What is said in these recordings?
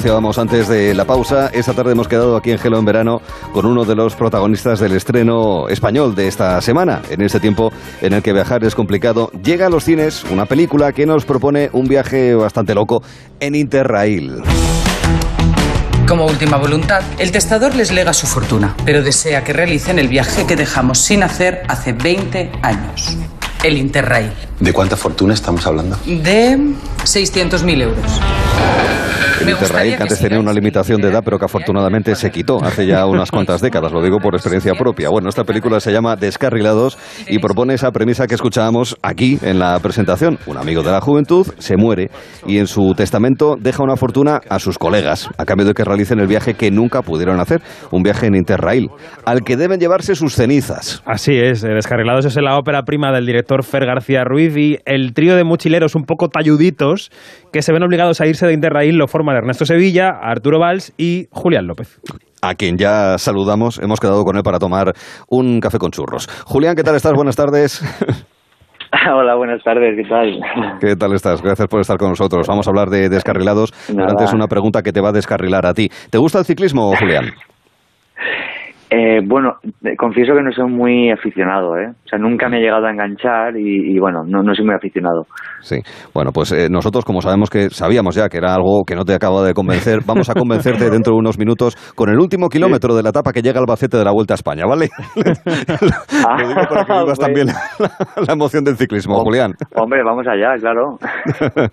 anunciábamos antes de la pausa, esta tarde hemos quedado aquí en Gelo en Verano con uno de los protagonistas del estreno español de esta semana. En este tiempo en el que viajar es complicado, llega a los cines una película que nos propone un viaje bastante loco en Interrail. Como última voluntad, el testador les lega su fortuna, pero desea que realicen el viaje que dejamos sin hacer hace 20 años. El Interrail. ¿De cuánta fortuna estamos hablando? De 600.000 euros. El Interrail, que antes tenía una limitación de edad, pero que afortunadamente se quitó hace ya unas cuantas décadas, lo digo por experiencia propia. Bueno, esta película se llama Descarrilados y propone esa premisa que escuchábamos aquí en la presentación. Un amigo de la juventud se muere y en su testamento deja una fortuna a sus colegas, a cambio de que realicen el viaje que nunca pudieron hacer, un viaje en Interrail, al que deben llevarse sus cenizas. Así es, Descarrilados es la ópera prima del director Fer García Ruiz y el trío de mochileros un poco talluditos que se ven obligados a irse de Interrail lo forman Ernesto Sevilla, Arturo Valls y Julián López. A quien ya saludamos, hemos quedado con él para tomar un café con churros. Julián, ¿qué tal estás? Buenas tardes. Hola, buenas tardes, ¿qué tal? ¿Qué tal estás? Gracias por estar con nosotros. Vamos a hablar de descarrilados, pero antes una pregunta que te va a descarrilar a ti. ¿Te gusta el ciclismo, Julián? Eh, bueno, confieso que no soy muy aficionado, ¿eh? O sea, nunca me he llegado a enganchar y, bueno, no, no, soy muy aficionado. Sí, bueno, pues eh, nosotros como sabemos que sabíamos ya que era algo que no te acaba de convencer, vamos a convencerte dentro de unos minutos con el último kilómetro de la etapa que llega al Albacete de la Vuelta a España, ¿vale? Lo digo para que vivas también la, emoción del ciclismo, Julián. Hombre, vamos allá, claro.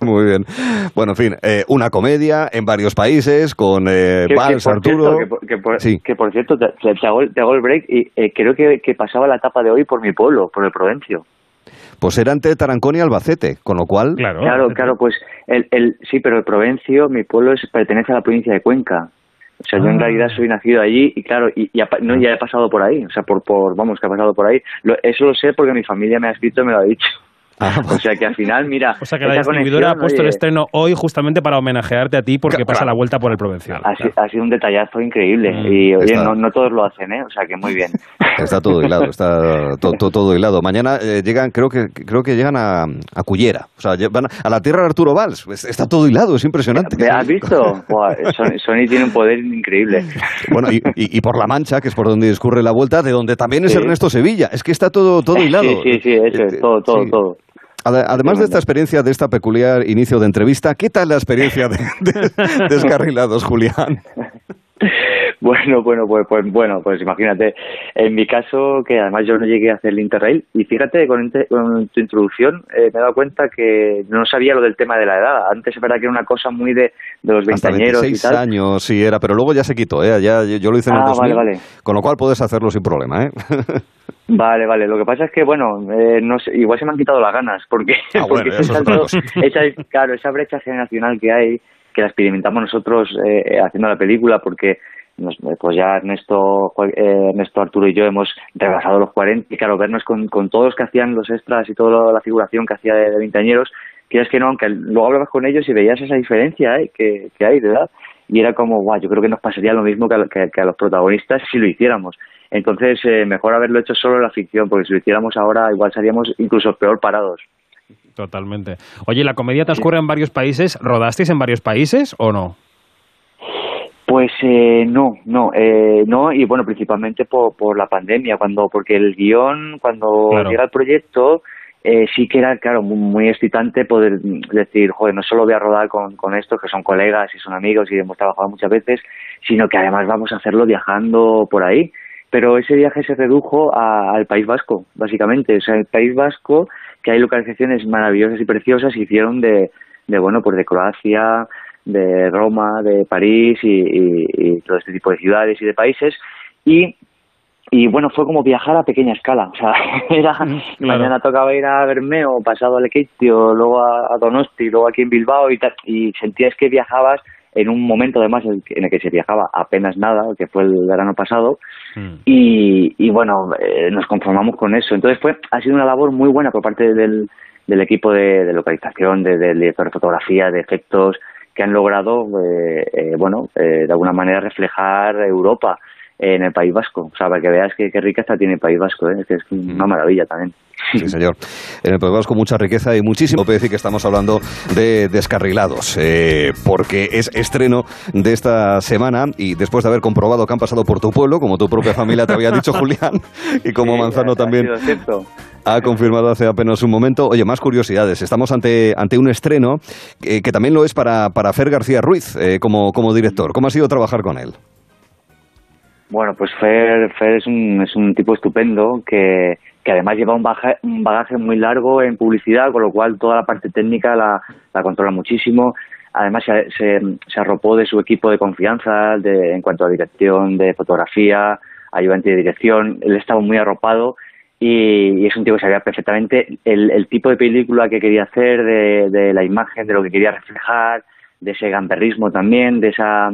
muy bien. Bueno, en fin, eh, una comedia en varios países con eh, Valls, Arturo... que, por, sí. que por cierto, te, te hago, el break y eh, creo que, pasaba la etapa de hoy por mi pueblo, por el Provencio. Pues era entre Tarancón y Albacete, con lo cual... Claro, claro, claro pues el, el, sí, pero el Provencio, mi pueblo es, pertenece a la provincia de Cuenca. O sea, yo en ah. realidad soy nacido allí y claro, y, no, ya he pasado por ahí, o sea, por, por, vamos, que ha pasado por ahí. eso lo sé porque mi familia me ha escrito y me lo ha dicho. Ah, o sea que al final, mira. O sea que la distribuidora ha puesto el estreno hoy justamente para homenajearte a ti porque pasa la vuelta por el provincial. Ha, sido un detallazo increíble. Mm, y oye, no, todos lo hacen, ¿eh? O sea que muy bien. Está todo hilado, está todo, todo hilado. Mañana eh, llegan, creo que creo que llegan a, a Cullera. O sea, van a, la tierra de Arturo Valls. Pues está todo hilado, es impresionante. ¿Me has visto? Sony, tiene un poder increíble. Bueno, y, y, por La Mancha, que es por donde discurre la vuelta, de donde también es Ernesto Sevilla. Es que está todo, todo hilado. Sí, sí, sí, eso es, todo, todo, todo. Además de esta experiencia, de esta peculiar inicio de entrevista, ¿qué tal la experiencia de, Descarrilados, Julián? Bueno, bueno, pues, pues, bueno, pues imagínate, en mi caso, que además yo no llegué a hacer el Interrail, y fíjate, con, tu introducción eh, me he dado cuenta que no sabía lo del tema de la edad. Antes es verdad que era una cosa muy de, de los veinteañeros y tal. años, sí era, pero luego ya se quitó, ¿eh? ya, yo lo hice en el 2000, ah, con lo cual puedes hacerlo sin problema, ¿eh? Vale, vale. Lo que pasa es que, bueno, eh, no sé, igual se me han quitado las ganas, porque, ah, porque esa, claro, esa brecha generacional que hay, que la experimentamos nosotros eh, haciendo la película, porque pues ya Ernesto, eh, Ernesto, Arturo y yo hemos rebasado los 40 y claro, vernos con, con todos los que hacían los extras y toda la figuración que hacía de, de veinteañeros, que es que no, aunque luego hablabas con ellos y veías esa diferencia ¿eh? que, que hay de edad, y era como, guau, yo creo que nos pasaría lo mismo que a, los protagonistas si lo hiciéramos. Entonces, eh, mejor haberlo hecho solo en la ficción, porque si lo hiciéramos ahora igual seríamos incluso peor parados. Totalmente. Oye, ¿la comedia transcurre en varios países? ¿Rodasteis en varios países o no? Pues eh, no, no, eh, no, y bueno, principalmente por, por la pandemia, cuando porque el guion, cuando llega el proyecto, eh, sí que era, claro, muy, excitante poder decir, joder, no solo voy a rodar con, con estos que son colegas y son amigos y hemos trabajado muchas veces, sino que además vamos a hacerlo viajando por ahí. Pero ese viaje se redujo al País Vasco, básicamente. O sea, el País Vasco, que hay localizaciones maravillosas y preciosas, hicieron de, de bueno, pues de Croacia, de Roma, de París y, y todo este tipo de ciudades y de países. Y y bueno, fue como viajar a pequeña escala. O sea, era, mañana tocaba ir a Bermeo, pasado a Lequeitio, luego a, Donosti, luego aquí en Bilbao y tal. Y sentías que viajabas en un momento además en el que se viajaba apenas nada, que fue el verano pasado. Mm. Y, y bueno, eh, nos conformamos con eso. Entonces fue, ha sido una labor muy buena por parte del, del equipo de, localización, del de, director de fotografía, de efectos, que han logrado, eh, eh, bueno, de alguna manera reflejar Europa en el País Vasco. O sea, para que veas que, rica está tiene el País Vasco, ¿eh? es que es una maravilla también. Sí, señor. En el País Vasco mucha riqueza y muchísimo. Puede decir que estamos hablando de descarrilados, eh, porque es estreno de esta semana y después de haber comprobado que han pasado por tu pueblo, como tu propia familia te había dicho Julián, y como Manzano también ha confirmado hace apenas un momento. Oye, más curiosidades. Estamos ante, ante un estreno eh, que también lo es para, para Fer García Ruiz eh, como, como director. ¿Cómo ha sido trabajar con él? Bueno, pues Fer, Fer es, un, es un tipo estupendo que, además lleva un bagaje, un bagaje muy largo en publicidad, con lo cual toda la parte técnica la, la controla muchísimo. Además, se, se, se, arropó de su equipo de confianza de, en cuanto a dirección de fotografía, ayudante de dirección. Él estaba muy arropado y, es un tipo que sabía perfectamente el, el tipo de película que quería hacer, de, de, la imagen, de lo que quería reflejar, de ese gamberrismo también, de esa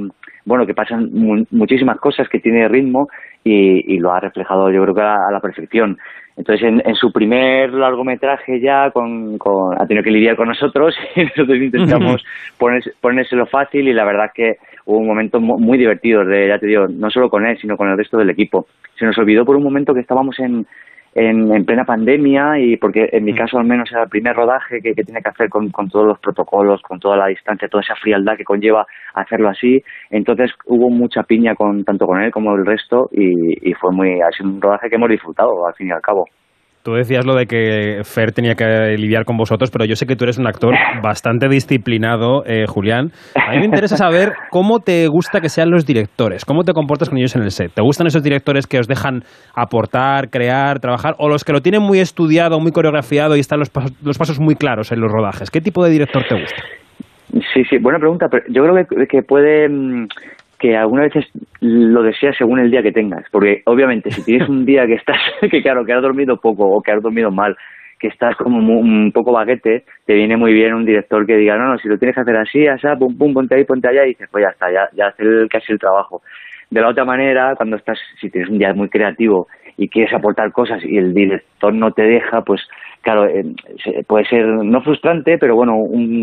bueno, que pasan muchísimas cosas, que tiene ritmo y, lo ha reflejado yo creo que a, la perfección. Entonces, en, su primer largometraje ya con, ha tenido que lidiar con nosotros y nosotros intentamos poner, ponérselo fácil y la verdad que hubo un momento muy divertido, de, ya te digo, no solo con él, sino con el resto del equipo. Se nos olvidó por un momento que estábamos en, en, plena pandemia y porque en mi mm. caso al menos era el primer rodaje que, tiene que hacer con, todos los protocolos, con toda la distancia, toda esa frialdad que conlleva hacerlo así. Entonces hubo mucha piña con tanto con él como el resto y, y fue muy, ha sido un rodaje que hemos disfrutado al fin y al cabo. Tú decías lo de que Fer tenía que lidiar con vosotros, pero yo sé que tú eres un actor bastante disciplinado, eh, Julián. A mí me interesa saber cómo te gusta que sean los directores, cómo te comportas con ellos en el set. ¿Te gustan esos directores que os dejan aportar, crear, trabajar, o los que lo tienen muy estudiado, muy coreografiado y están los pasos, los pasos muy claros en los rodajes? ¿Qué tipo de director te gusta? Sí, sí, buena pregunta. Pero yo creo que, que puede mm, que algunas veces lo deseas según el día que tengas, porque obviamente si tienes un día que estás, que claro, que has dormido poco o que has dormido mal, que estás como un poco baguete, te viene muy bien un director que diga, no, no, si lo tienes que hacer así, así, pum, pum, ponte ahí, ponte allá, y dices, pues ya está, ya, ya hace casi el trabajo. De la otra manera, cuando estás, si tienes un día muy creativo y quieres aportar cosas y el director no te deja, pues claro, eh, puede ser no frustrante, pero bueno,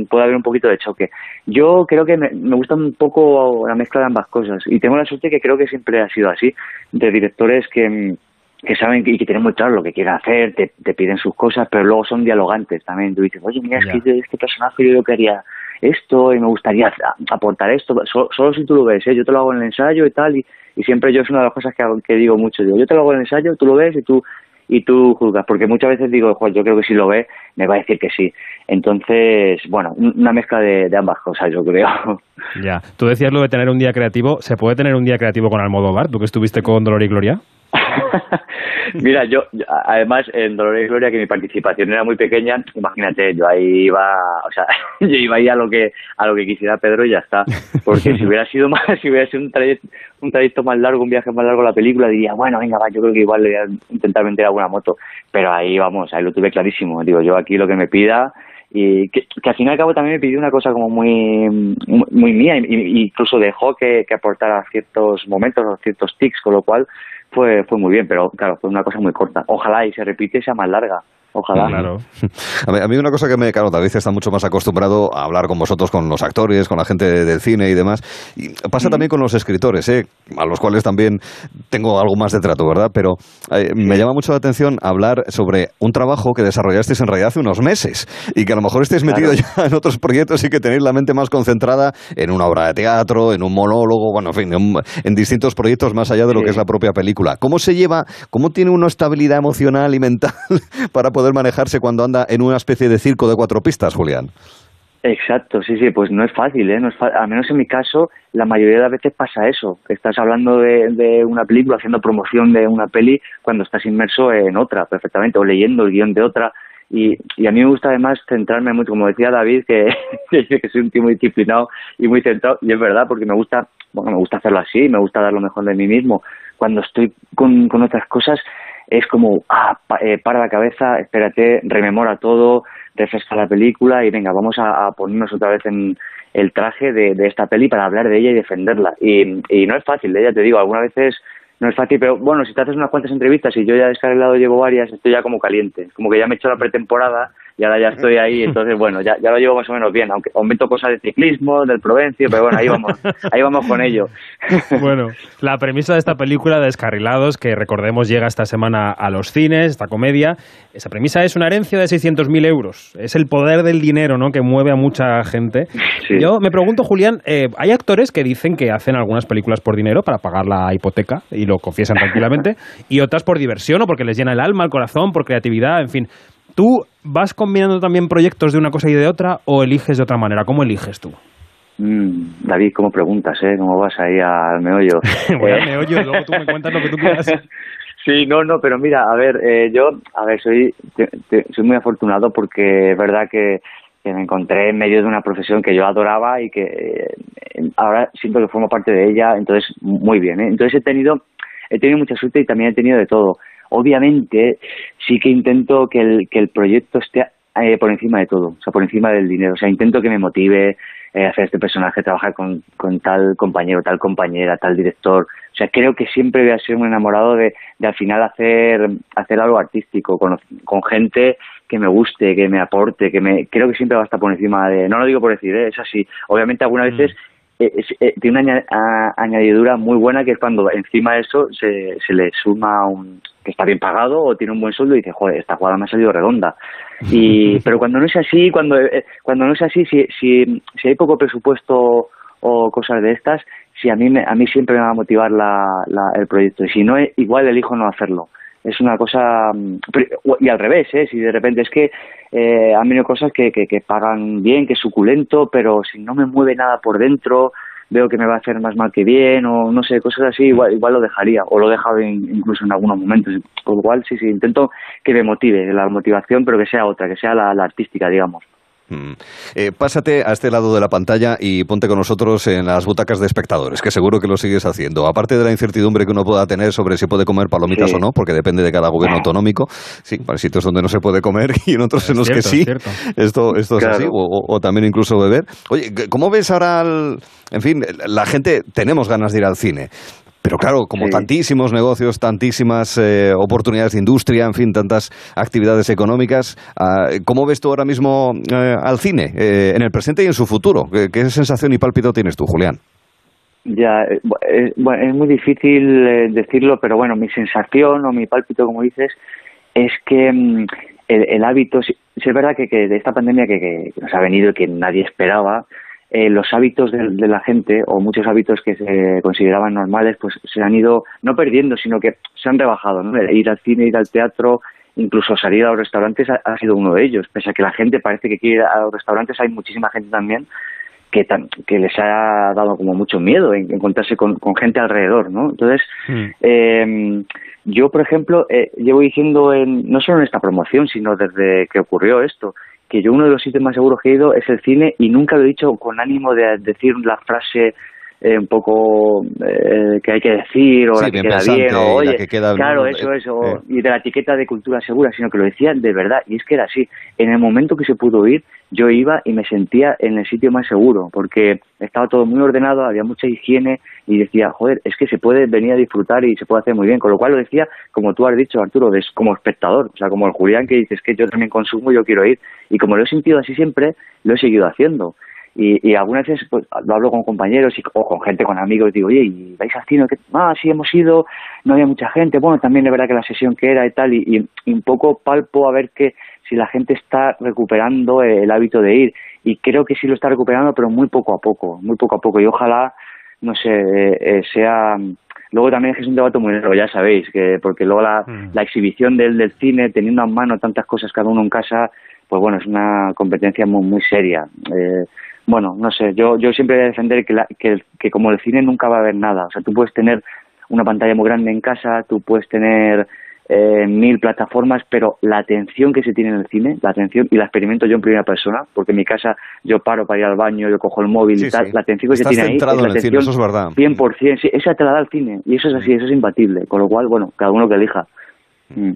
puede haber un poquito de choque. Yo creo que me, gusta un poco la mezcla de ambas cosas y tengo la suerte que creo que siempre ha sido así, de directores que, que saben y que tienen muy claro lo que quieren hacer, te, te piden sus cosas, pero luego son dialogantes también. Tú dices, oye, mira, es que este personaje yo quería esto y me gustaría aportar esto, solo, si tú lo ves, ¿eh? yo te lo hago en el ensayo y tal, y, y siempre yo es una de las cosas que, que digo mucho, digo, yo te lo hago en el ensayo, tú lo ves y tú y tú juzgas, porque muchas veces digo, yo creo que si lo ve, me va a decir que sí. Entonces, bueno, una mezcla de, ambas cosas, yo creo. Ya, tú decías lo de tener un día creativo, ¿se puede tener un día creativo con Almodóvar? ¿Tú que estuviste con Dolor y Gloria? Mira, yo, además, en Dolor y Gloria, que mi participación era muy pequeña, imagínate, yo ahí iba, o sea, yo iba ahí a lo que, a lo que quisiera Pedro y ya está. Porque si hubiera sido más, si hubiera sido un trayecto, un trayecto más largo, un viaje más largo la película, diría, bueno, venga, va, yo creo que igual le voy a intentar vender alguna moto. Pero ahí vamos, ahí lo tuve clarísimo. Digo, yo aquí lo que me pida, y que, al fin y al cabo también me pidió una cosa como muy muy, mía incluso dejó que, que aportara ciertos momentos o ciertos tics con lo cual fue, fue muy bien, pero claro, fue una cosa muy corta. Ojalá y se repite sea más larga. Ojalá. Claro. A mí, una cosa que me, claro, David está mucho más acostumbrado a hablar con vosotros, con los actores, con la gente del cine y demás. Y pasa mm. también con los escritores, ¿eh? a los cuales también tengo algo más de trato, ¿verdad? Pero eh, me llama mucho la atención hablar sobre un trabajo que desarrollasteis en realidad hace unos meses y que a lo mejor estéis metido ya en otros proyectos y que tenéis la mente más concentrada en una obra de teatro, en un monólogo, bueno, en fin, en, distintos proyectos más allá de lo que es la propia película. ¿Cómo se lleva, cómo tiene una estabilidad emocional y mental para poder poder manejarse cuando anda en una especie de circo de cuatro pistas, Julián. Exacto, sí, sí, pues no es fácil, ¿eh? No es Al menos en mi caso, la mayoría de las veces pasa eso. Estás hablando de, una película, haciendo promoción de una peli, cuando estás inmerso en otra, perfectamente, o leyendo el guion de otra. Y, y a mí me gusta además centrarme mucho, como decía David, que, que soy un tío muy disciplinado y muy centrado, y es verdad, porque me gusta, bueno, me gusta hacerlo así, me gusta dar lo mejor de mí mismo. Cuando estoy con, con otras cosas, es como, ah, eh, para la cabeza, espérate, rememora todo, refresca la película y venga, vamos a, ponernos otra vez en el traje de, esta peli para hablar de ella y defenderla. Y, y no es fácil, ella te digo, algunas veces no es fácil, pero bueno, si te haces unas cuantas entrevistas y yo ya descargado llevo varias, estoy ya como caliente, como que ya me he hecho la pretemporada y ahora ya estoy ahí, entonces bueno, ya, ya lo llevo más o menos bien, aunque aumento cosas de ciclismo, del Provencio, pero bueno, ahí vamos, ahí vamos con ello. Bueno, la premisa de esta película Descarrilados, que recordemos llega esta semana a los cines, esta comedia, esa premisa es una herencia de 600.000 euros, es el poder del dinero, ¿no?, que mueve a mucha gente. Yo me pregunto, Julián, eh, hay actores que dicen que hacen algunas películas por dinero para pagar la hipoteca, y lo confiesan tranquilamente, y otras por diversión o porque les llena el alma, el corazón, por creatividad, en fin. ¿Tú vas combinando también proyectos de una cosa y de otra o eliges de otra manera? ¿Cómo eliges tú? Mm, David, ¿cómo preguntas, eh? ¿Cómo vas ahí al meollo? Voy al meollo y luego tú me cuentas lo que tú quieras. Sí, no, no, pero mira, a ver, eh, yo, a ver, soy, soy muy afortunado porque es verdad que, me encontré en medio de una profesión que yo adoraba y que eh, ahora siento que formo parte de ella, entonces muy bien, ¿eh? Entonces he tenido, he tenido mucha suerte y también he tenido de todo. Obviamente sí que intento que el, que el proyecto esté eh, por encima de todo, o sea, por encima del dinero. O sea, intento que me motive eh, hacer este personaje, trabajar con, con tal compañero, tal compañera, tal director. O sea, creo que siempre voy a ser un enamorado de, de al final hacer, hacer algo artístico, con, con gente que me guste, que me aporte, que me creo que siempre va a estar por encima de... No lo digo por decir, ¿eh? es así. Obviamente algunas mm. veces eh, eh, tiene una añadidura muy buena que es cuando encima de eso se, se le suma un que está bien pagado o tiene un buen sueldo y dice, joder, esta jugada me ha salido redonda. Y, pero cuando no es así, cuando, eh, cuando no es así, si, si, si hay poco presupuesto o cosas de estas, si a mí, me, a mí siempre me va a motivar la, el proyecto. Y si no, igual elijo no hacerlo es una cosa mm, y al revés ¿eh? si de repente es que eh, han venido cosas que, que, que, pagan bien que es suculento pero si no me mueve nada por dentro veo que me va a hacer más mal que bien o no sé cosas así igual igual lo dejaría o lo he dejado incluso en algunos momentos cual sí sí intento que me motive la motivación pero que sea otra que sea la artística digamos Mm. Eh, pásate a este lado de la pantalla y ponte con nosotros en las butacas de espectadores, que seguro que lo sigues haciendo. Aparte de la incertidumbre que uno pueda tener sobre si puede comer palomitas o no, porque depende de cada gobierno autonómico. Sí, hay sitios donde no se puede comer y en otros en los que sí. esto, esto es así, o, también incluso beber. Oye, ¿cómo ves ahora, en fin, la gente, tenemos ganas de ir al cine, pero claro, como tantísimos negocios, tantísimas eh, oportunidades de industria, en fin, tantas actividades económicas, ah, ¿cómo ves tú ahora mismo eh, al cine, eh, en el presente y en su futuro? ¿Qué, sensación y pálpito tienes tú, Julián? Ya, es, muy difícil decirlo, pero bueno, mi sensación o mi pálpito, como dices, es que mm, el, hábito, si, es verdad que, de esta pandemia que, que nos ha venido y que nadie esperaba, eh, los hábitos de, la gente o muchos hábitos que se consideraban normales pues se han ido no perdiendo sino que se han rebajado ¿no? ir al cine ir al teatro incluso salir a los restaurantes ha, sido uno de ellos pese a que la gente parece que quiere ir a los restaurantes hay muchísima gente también que, que les ha dado como mucho miedo en, encontrarse con, gente alrededor no entonces mm. eh, yo por ejemplo eh, llevo diciendo en, no solo en esta promoción sino desde que ocurrió esto que yo uno de los sitios más seguros que he ido es el cine y nunca lo he dicho con ánimo de decir la frase eh, un poco eh, que hay que decir o la que queda bien o oye, claro eso eso eh. y de la etiqueta de cultura segura sino que lo decían de verdad y es que era así en el momento que se pudo ir yo iba y me sentía en el sitio más seguro porque estaba todo muy ordenado había mucha higiene y decía joder es que se puede venir a disfrutar y se puede hacer muy bien con lo cual lo decía como tú has dicho Arturo como espectador o sea como el Julián que dices que yo también consumo yo quiero ir y como lo he sentido así siempre lo he seguido haciendo y, y algunas veces pues, lo hablo con compañeros y, o con gente, con amigos, digo, oye, ¿y vais al cine? Ah, sí, hemos ido, no había mucha gente. Bueno, también es verdad que la sesión que era y tal, y, un poco palpo a ver que si la gente está recuperando el hábito de ir. Y creo que sí lo está recuperando, pero muy poco a poco, muy poco a poco. Y ojalá, no sé, eh, eh, sea... Luego también es un debate muy largo, ya sabéis, que porque luego la, mm. la exhibición del, del cine, teniendo a mano tantas cosas cada uno en casa, pues bueno, es una competencia muy, muy seria. Eh, bueno, no sé, yo, yo siempre voy a defender que, que, que como el cine nunca va a haber nada. O sea, tú puedes tener una pantalla muy grande en casa, tú puedes tener eh, mil plataformas, pero la atención que se tiene en el cine, la atención, y la experimento yo en primera persona, porque en mi casa yo paro para ir al baño, yo cojo el móvil y tal, la atención que se tiene ahí es la atención eso es verdad. 100%, sí, esa te la da el cine, y eso es así, eso es imbatible, con lo cual, bueno, cada uno que elija. Mm.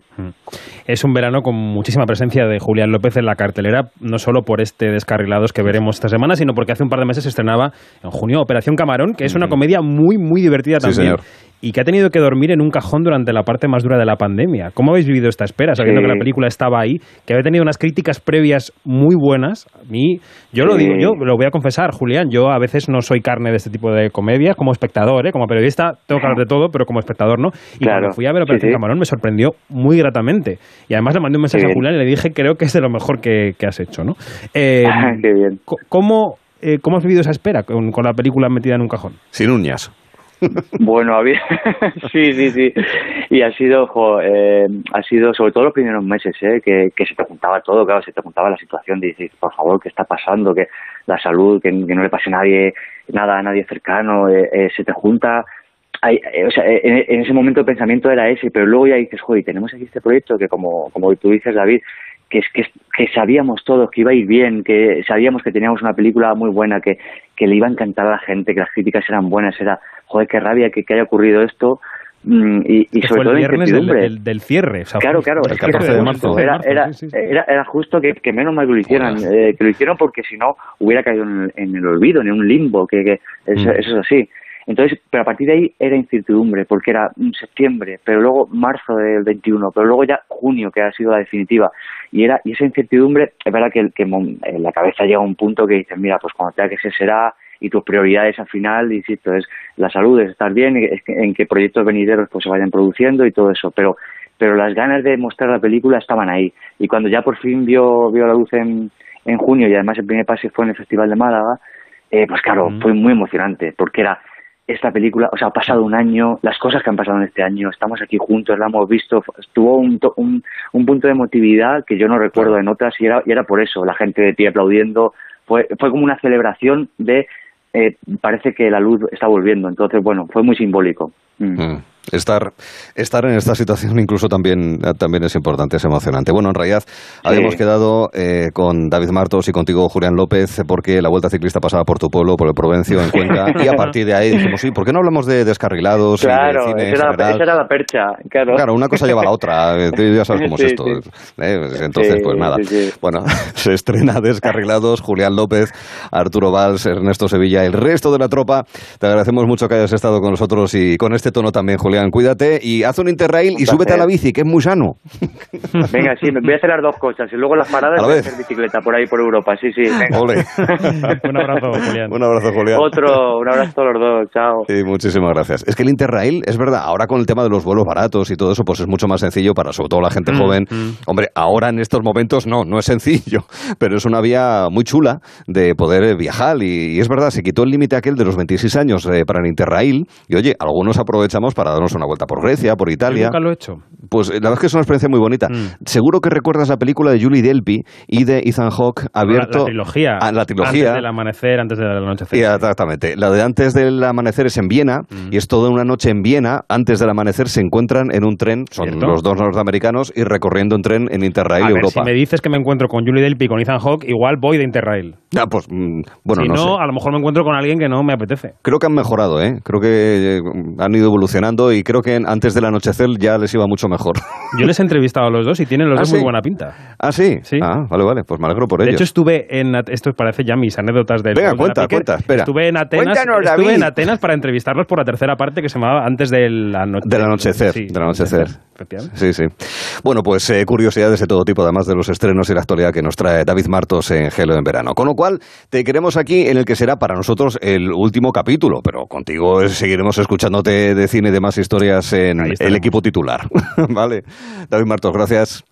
Es un verano con muchísima presencia de Julián López en la cartelera, no solo por este Descarrilados que veremos esta semana, sino porque hace un par de meses se estrenaba en junio Operación Camarón, que es una comedia muy, muy divertida también. Y que ha tenido que dormir en un cajón durante la parte más dura de la pandemia. ¿Cómo habéis vivido esta espera, sabiendo que la película estaba ahí, que había tenido unas críticas previas muy buenas? A mí, yo lo digo, yo lo voy a confesar, Julián, yo a veces no soy carne de este tipo de comedias, como espectador, ¿eh? como periodista tengo que hablar de todo, pero como espectador no. Y cuando fui a ver Operación Camarón me sorprendió muy gratamente. Y además le mandé un mensaje a Julián y le dije, creo que es de lo mejor que, has hecho, ¿no? Eh, Qué bien. ¿Cómo, eh, ¿Cómo has vivido esa espera con, la película metida en un cajón? Sin uñas. Bueno, había... sí, sí, sí. Y ha sido, eh, ha sido sobre todo los primeros meses, eh, que, se te juntaba todo, claro, se te juntaba la situación de decir, por favor, ¿qué está pasando? Que la salud, que, no le pase a nadie, nada a nadie cercano, eh, se te junta o sea, en, ese momento el pensamiento era ese, pero luego ya dices, joder, tenemos aquí este proyecto que como, como tú dices, David, que es que, que sabíamos todos que iba a ir bien, que sabíamos que teníamos una película muy buena, que, que le iba a encantar a la gente, que las críticas eran buenas, era, joder, qué rabia que, haya ocurrido esto, mm, y, y sobre todo el viernes del, del, cierre. claro, claro. El 14 de marzo. Era, era, era, era, justo que, que, menos mal que lo hicieran, eh, que lo hicieron porque si no hubiera caído en, el olvido, en un limbo, que, que eso, mm. eso es así. Entonces, pero a partir de ahí era incertidumbre, porque era septiembre, pero luego marzo del 21, pero luego ya junio, que ha sido la definitiva. Y era y esa incertidumbre, es verdad que, que en la cabeza llega un punto que dices, mira, pues cuando tenga que ser será, y tus prioridades al final, insisto, es la salud, es estar bien, en qué proyectos venideros pues se vayan produciendo y todo eso, pero pero las ganas de mostrar la película estaban ahí. Y cuando ya por fin vio, vio la luz en, en junio, y además el primer pase fue en el Festival de Málaga, eh, pues claro, fue muy emocionante, porque era esta película, o sea, ha pasado un año, las cosas que han pasado en este año, estamos aquí juntos, la hemos visto, tuvo un, un, un punto de emotividad que yo no recuerdo en otras y era, y era por eso, la gente de ti aplaudiendo, fue, fue como una celebración de, eh, parece que la luz está volviendo, entonces bueno, fue muy simbólico. Mm. Mm. Estar, estar en esta situación incluso también, también es importante, es emocionante. Bueno, en realidad habíamos quedado eh, con David Martos y contigo, Julián López, porque la Vuelta Ciclista pasaba por tu pueblo, por el Provencio, en Cuenca, y a partir de ahí dijimos, sí, ¿por qué no hablamos de descarrilados claro, y de cine esa, era, la percha, claro. Claro, una cosa lleva a la otra, eh, ya sabes cómo es esto. Eh, pues entonces, pues nada. Bueno, se estrena Descarrilados, Julián López, Arturo Valls, Ernesto Sevilla, el resto de la tropa. Te agradecemos mucho que hayas estado con nosotros y con este tono también, Julián cuídate y haz un interrail y súbete a la bici, que es muy sano. Venga, sí, me voy a hacer las dos cosas y luego las paradas voy a hacer bicicleta por ahí por Europa, sí, sí. un abrazo, Julián. Un abrazo, Julián. Otro, un abrazo a los dos, chao. Sí, muchísimas gracias. Es que el interrail, es verdad, ahora con el tema de los vuelos baratos y todo eso, pues es mucho más sencillo para sobre todo la gente mm, joven. Mm. Hombre, ahora en estos momentos no, no es sencillo, pero es una vía muy chula de poder viajar y, es verdad, se quitó el límite aquel de los 26 años eh, para el interrail y oye, algunos aprovechamos para darnos una vuelta por Grecia, por Italia. nunca lo he hecho. Pues la verdad es que es una experiencia muy bonita. Mm. Seguro que recuerdas la película de Julie Delpy y de Ethan Hawke abierto. La, trilogía. A, la trilogía. Antes del amanecer, antes del anochecer. exactamente. La de antes del amanecer es en Viena mm. y es toda una noche en Viena. Antes del amanecer se encuentran en un tren, son los dos norteamericanos, y recorriendo un tren en Interrail a Europa. si me dices que me encuentro con Julie Delpy y con Ethan Hawke, igual voy de Interrail. Ah, pues mm, bueno, si no, a lo mejor me encuentro con alguien que no me apetece. Creo que han mejorado, ¿eh? Creo que eh, han ido evolucionando y creo que antes del anochecer ya les iba mucho mejor. Yo les he entrevistado a los dos y tienen los ¿Ah, dos muy buena pinta. ¿Ah, sí? Sí. Ah, vale, vale, pues me alegro por ello. De hecho, estuve en... Esto parece ya mis anécdotas de... Venga, cuenta, cuenta, espera. Estuve en Atenas, estuve en Atenas para entrevistarlos por la tercera parte que se llamaba Antes del, anochecer. Del anochecer, sí, del anochecer. Sí, sí. Bueno, pues eh, curiosidades de todo tipo, además de los estrenos y la actualidad que nos trae David Martos en Gelo en verano. Con lo cual, te queremos aquí en el que será para nosotros el último capítulo, pero contigo seguiremos escuchándote de cine y demás historias en el equipo titular. vale. David Martos, gracias.